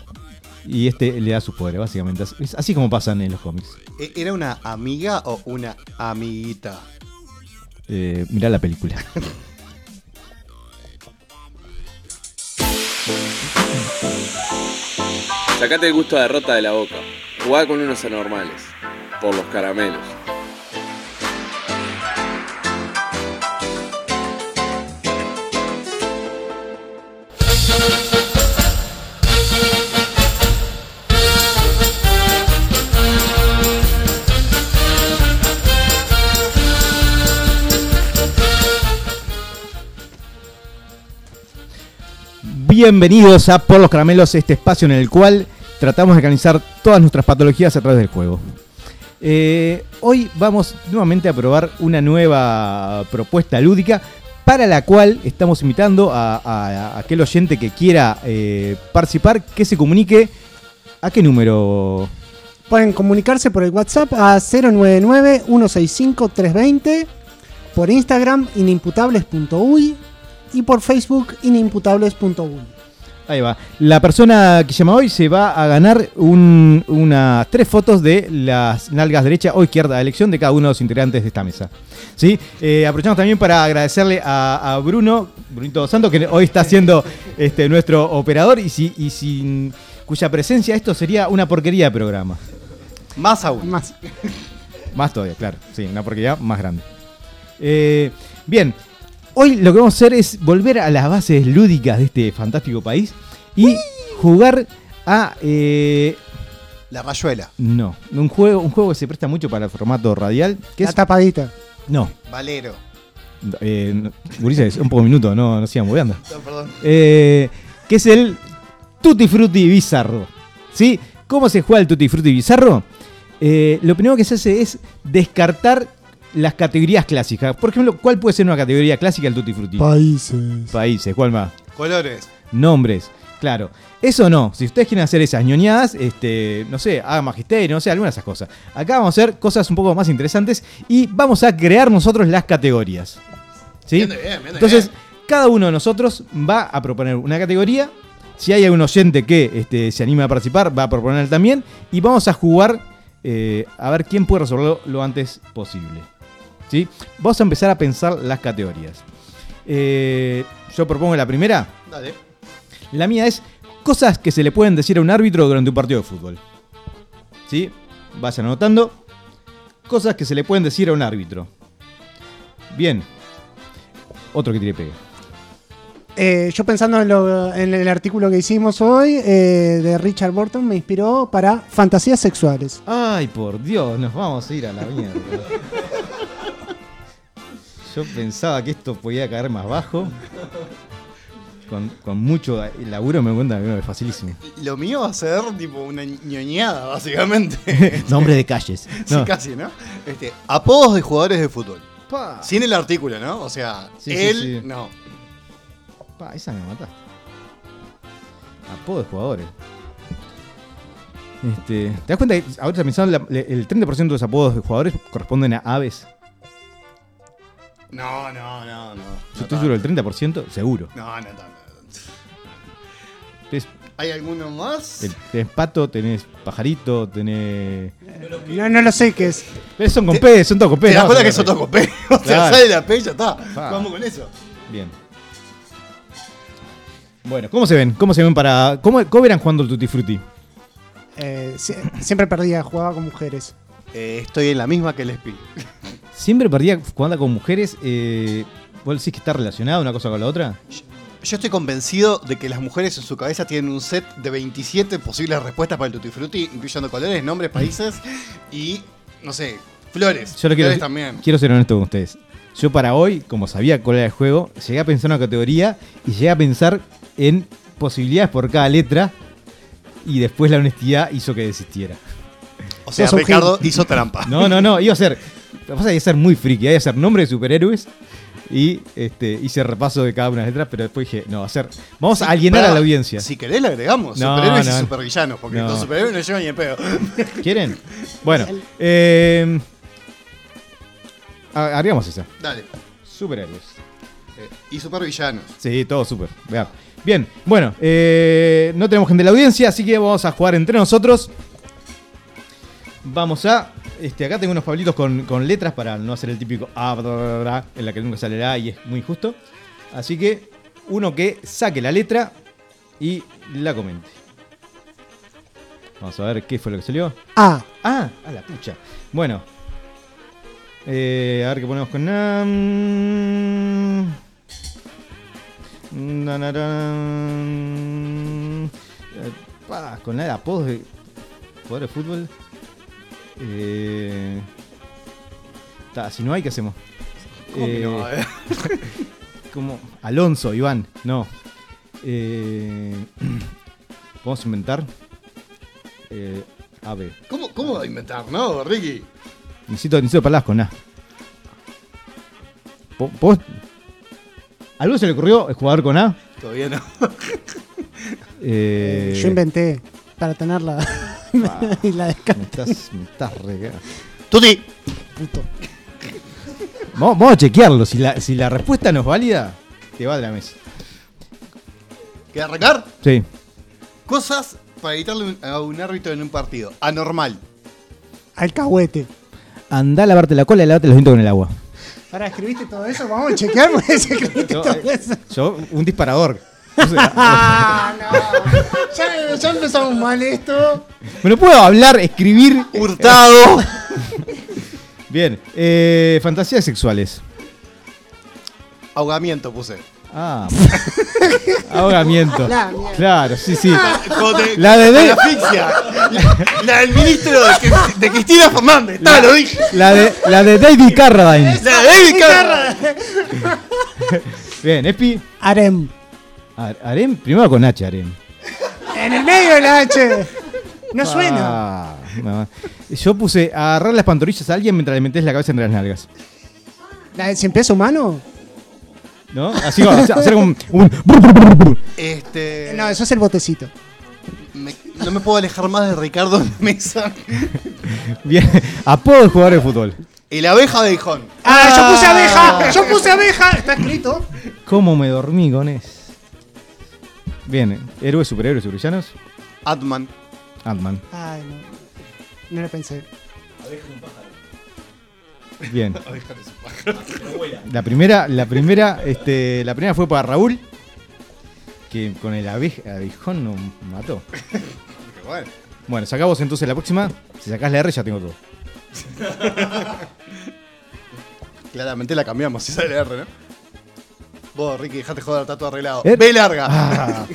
Y este le da sus poderes, básicamente. Es así como pasan en los cómics. ¿E- ¿Era una amiga o una amiguita? Eh, mirá la película. *laughs* Sacate el gusto de derrota de la boca. Jugá con unos anormales. Por los caramelos. Bienvenidos a Por los Caramelos, este espacio en el cual tratamos de canalizar todas nuestras patologías a través del juego. Eh, hoy vamos nuevamente a probar una nueva propuesta lúdica para la cual estamos invitando a, aquel oyente que quiera eh, participar que se comunique a qué número Pueden comunicarse por el WhatsApp a 099-165-320, por Instagram inimputables.uy y por Facebook inimputables.uy. Ahí va. La persona que llama hoy se va a ganar un- unas tres fotos de las nalgas derecha o izquierda de elección de cada uno de los integrantes de esta mesa. ¿Sí? Eh, aprovechamos también para agradecerle a, a Bruno, Brunito Santo, que hoy está siendo este, nuestro operador y, si, y sin cuya presencia esto sería una porquería de programa. Más aún. Más. Más todavía, claro. Sí, una porquería más grande. Eh, bien, hoy lo que vamos a hacer es volver a las bases lúdicas de este fantástico país y jugar a. eh, La rayuela. no, un juego, un juego que se presta mucho para el formato radial. Que La es, tapadita. no, Valero. eh, Ulises, un poco minuto, no, no sigan moviendo. No, perdón. Eh, que es el Tutti Frutti Bizarro. ¿Sí? ¿Cómo se juega el Tutti Frutti Bizarro? Eh, lo primero que se hace es descartar las categorías clásicas. Por ejemplo, ¿cuál puede ser una categoría clásica del Tutti Frutti? Países. Países, ¿cuál más? Colores. Nombres. Claro. Eso no. Si ustedes quieren hacer esas ñoñadas, este, no sé, hagan magisterio, no sé, algunas de esas cosas. Acá vamos a hacer cosas un poco más interesantes y vamos a crear nosotros las categorías. ¿Sí? Bien, bien, bien, Entonces, bien. cada uno de nosotros va a proponer una categoría. Si hay algún oyente que este, se anime a participar, va a proponer también. Y vamos a jugar eh, a ver quién puede resolverlo lo antes posible. ¿Sí? Vamos a empezar a pensar las categorías. Eh, yo propongo la primera. Dale. La mía es cosas que se le pueden decir a un árbitro durante un partido de fútbol. ¿Sí? Vayan anotando. Cosas que se le pueden decir a un árbitro. Bien. Otro que tire pegue. Eh, yo pensando en, lo- en el artículo que hicimos hoy eh, de Richard Burton me inspiró para fantasías sexuales. Ay, por Dios, nos vamos a ir a la mierda. *laughs* Yo pensaba que esto podía caer más bajo. Con, con mucho laburo me cuenta que es facilísimo. Lo mío va a ser tipo una ñoñada, básicamente. *laughs* Nombre de calles. Sí, casi, ¿no? Este, apodos de jugadores de fútbol. Pa, Sin el artículo, ¿no? O sea, Sí, él, sí. no. pa, esa me mataste. Apodo de jugadores. Este, ¿Te das cuenta que ahora pensando el 30% de los apodos de jugadores corresponden a aves? No, no, no, no. Yo estoy seguro, el 30%, seguro. No, no, no, no. Entonces, ¿Hay alguno más? Ten- Tenés pato, tenés pajarito, tenés. No, no lo sé qué es. Pero son con P, son todos con P. ¿Te das ¿no? cuenta que son todos con P? *laughs* O sea, Claro. sale la P y ya está. Vamos con eso. Bien. Bueno, ¿cómo se ven? ¿Cómo se ven para. ¿Cómo, cómo eran jugando el Tutti Frutti? Eh, sie- siempre perdía, jugaba con mujeres. Eh, estoy en la misma que el Speed. Siempre perdía jugando con mujeres. Eh, ¿Vos decís que está relacionada una cosa con la otra? Yo estoy convencido de que las mujeres en su cabeza tienen un set de 27 posibles respuestas para el Tutti Frutti, incluyendo colores, nombres, países *laughs* y, no sé, flores. Yo lo quiero, flores también. quiero ser honesto con ustedes. Yo para hoy, como sabía cuál era el juego, llegué a pensar en una categoría y llegué a pensar en posibilidades por cada letra y después la honestidad hizo que desistiera. O sea, Ricardo hizo trampa. *laughs* No, no, no, iba a ser. Lo que pasa es que ser muy friki, iba a ser nombre de superhéroes y este, hice repaso de cada una de las letras, pero después dije, no, va a ser. Vamos a alienar a la audiencia. Si querés le agregamos No, superhéroes no. y supervillanos, porque No. los superhéroes no llevan ni el pedo. *laughs* ¿Quieren? Bueno, eh, agregamos esa. Dale. Superhéroes. Eh, y supervillanos. Sí, todo súper. Vean. Bien, bueno, eh, no tenemos gente de la audiencia, así que vamos a jugar entre nosotros. Vamos a. Este, acá tengo unos pablitos con, con letras para no hacer el típico A, bla, bla, bla, en la que nunca sale y es muy injusto. Así que uno que saque la letra y la comente. Vamos a ver qué fue lo que salió. Ah, Ah, a la pucha. Bueno. Eh, a ver qué ponemos con Nam. Eh, con la de apodos de jugador de fútbol. Eh, ta, si no hay, ¿qué hacemos? ¿Cómo que no? Eh, *laughs* como Alonso, Iván, no. Eh, *clears throat* Podemos inventar. Eh, a ver. ¿Cómo, ¿Cómo va a inventar, no, Ricky? Necesito, necesito palabras con A. ¿Vos? ¿A ¿Alguno se le ocurrió el jugador con A? Todavía no. Eh, yo inventé para tenerla *laughs* y la Me estás, me estás re- Tuti. Puto. Vamos, vamos a chequearlo. Si la, si la respuesta no es válida, te va de la mesa. ¿Queda arrancar? Sí. Cosas para evitarle un- a un árbitro en un partido. Anormal. Alcahuete. Anda a lavarte la cola y lavarte los dientes con el agua. Ahora, ¿escribiste todo eso? Vamos a chequear porque escribiste Yo, todo eh, eso. yo, un disparador. O sea, Ah, no. Ya, ya empezamos mal esto. me no puedo hablar, escribir. Hurtado. *laughs* Bien, eh, fantasías sexuales. Ahogamiento puse. Ah. *laughs* Ahogamiento. La mierda. Claro, sí, sí. Te- La de con la asfixia. La, la del ministro de, Cristina Fernández. Está, lo dije. La de, la de David Carradine. La de David Carra. *laughs* Bien, Espi. Harem. Ar- Arem, primero con H, Arem. En el medio de la H. No suena. Ah, no. Yo puse agarrar las pantorrillas a alguien mientras le metes la cabeza entre las nalgas. ¿La cien peso humano? ¿No? Así va, hacer un, un- Este. No, eso es el botecito. me- no me puedo alejar más de Ricardo en la mesa. Bien, apodo de jugador de fútbol. El abeja de Gijón. ¡Ah, yo puse abeja! ¡Yo puse abeja! Está escrito. ¿Cómo me dormí con eso? Bien, héroes, superhéroes, supervillanos. Atman. Ant-Man. Ay, no. No lo pensé. Bien. *laughs* *laughs* La primera, la primera, este, la primera fue para Raúl, que con el abeja, abejón no mató. *laughs* Bueno. Bueno, sacamos entonces la próxima. Si sacás la R ya tengo todo. Claramente la cambiamos si sale R, ¿no? Vos, Ricky, dejate joder, está todo arreglado. Eh. B larga. Ah.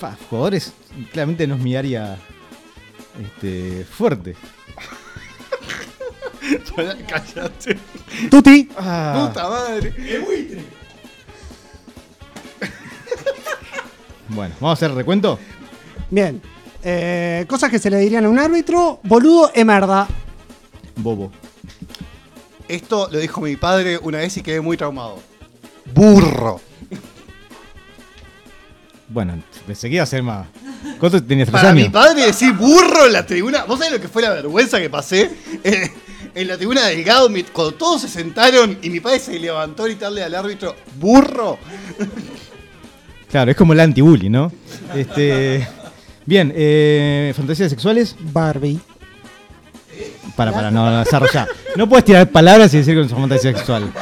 Pa, jugadores, claramente no es mi área este, fuerte. Cállate. Tuti. Ah, Puta madre. bueno, vamos a hacer recuento. Bien. Eh, cosas que se le dirían a un árbitro. Boludo e merda. Bobo. Esto lo dijo mi padre una vez y quedé muy traumado. Burro. Bueno, pensé que iba a ser más. ¿Cuánto tenías? ¿Tres Para mi años? padre decir burro en la tribuna. ¿Vos sabés lo que fue la vergüenza que pasé? Eh, en la tribuna de Delgado, cuando todos se sentaron y mi padre se levantó a gritarle al árbitro, burro. *laughs* Claro, es como el anti-bully, ¿no? Este. Bien, eh, fantasías sexuales. Barbie. Para, para, no, no, desarrollar. No puedes tirar palabras y decir que es una fantasía sexual.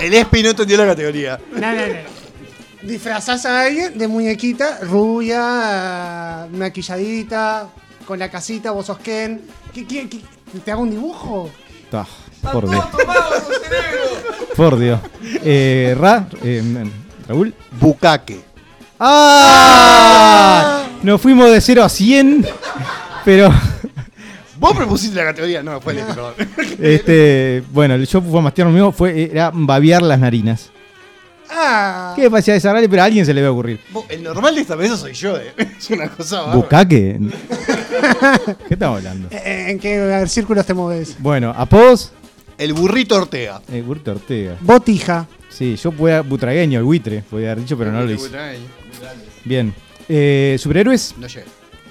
El Espi no entendió la categoría. No, no, no. Disfrazás a alguien de muñequita, rubia, maquilladita, con la casita, vos sos Ken. ¿Qué, qué, qué? ¿Te hago un dibujo? Ah, por Dios. Por Dios. Eh, Ra, eh, Raúl. Bucaque. ¡Ah! Nos fuimos de 0 a 100, pero. *laughs* Vos propusiste la categoría, no, fue el. Este, bueno, el show fue más tierno mío, fue, era babear las narinas. Ah. ¿Qué parecía desagradable? Pero a alguien se le va a ocurrir. El normal de esta mesa soy yo, eh. *laughs* Es una cosa. ¿Bucaque? *laughs* ¿Qué estamos hablando? Eh, ¿En qué círculos te moves? Bueno, apodos. El burrito Ortega. Eh, Burto Ortega. Botija. Sí, yo podía butragueño, el buitre, podía haber dicho, pero no lo hice. Bien. Eh, ¿Superhéroes? No llegué.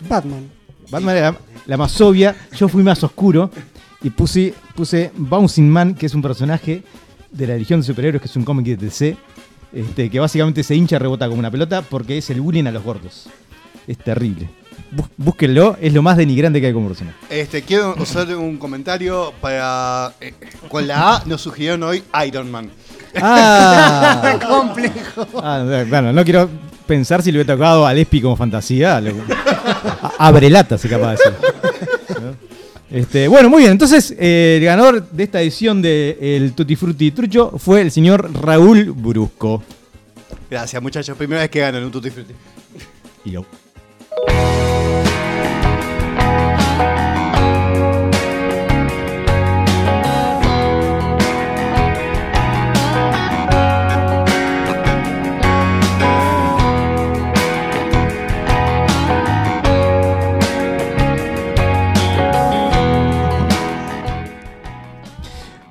Batman. Batman era la más obvia. Yo fui más oscuro y puse, puse Bouncing Man, que es un personaje de la Legión de Superhéroes, que es un cómic de DC, este, que básicamente se hincha y rebota como una pelota porque es el bullying a los gordos. Es terrible. Bú- Búsquenlo, es lo más denigrante que hay como personaje. Este, quiero hacer un comentario para. eh, con la A nos sugirieron hoy Iron Man. Ah, *laughs* Complejo. Ah, bueno, no quiero pensar si le hubiera tocado a Lespi como fantasía. lo- a- Abrelata se capaz de decir. Este, bueno, muy bien. Entonces, eh, el ganador de esta edición de el Tutti Frutti Trucho fue el señor Raúl Brusco. Gracias, muchachos. Primera vez que ganan un Tutti Frutti. Y yo.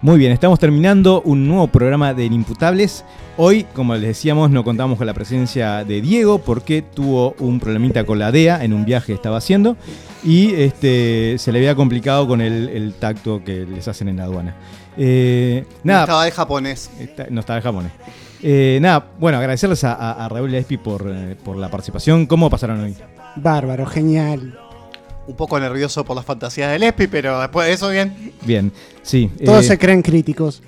Muy bien, estamos terminando un nuevo programa de Inimputables. Hoy, como les decíamos, no contamos con la presencia de Diego porque tuvo un problemita con la DEA en un viaje que estaba haciendo y este, se le había complicado con el, el tacto que les hacen en la aduana. Eh, nada, Estaba de japonés. Está- no estaba en japonés. Eh, nada, bueno, agradecerles a, a- a Raúl y a Espi por, eh, por la participación. ¿Cómo pasaron hoy? Bárbaro, genial. Un poco nervioso por las fantasías del ESPI, pero después de eso, bien. Bien, sí. Todos eh, se creen críticos.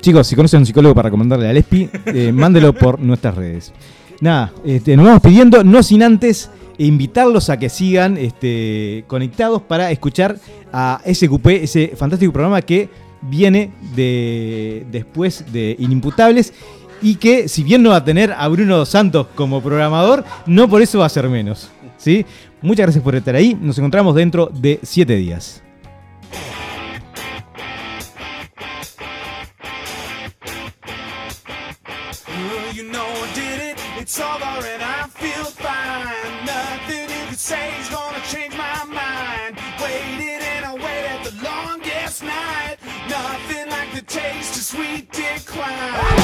Chicos, si conocen a un psicólogo para recomendarle al ESPI, eh, mándelo por nuestras redes. Nada, este, nos vamos pidiendo, no sin antes invitarlos a que sigan este, conectados para escuchar a SQP, ese fantástico programa que viene de, después de Inimputables y que si bien no va a tener a Bruno Dos Santos como programador, no por eso va a ser menos. ¿sí? Muchas gracias por estar ahí, nos encontramos dentro de siete días. Sweet decline.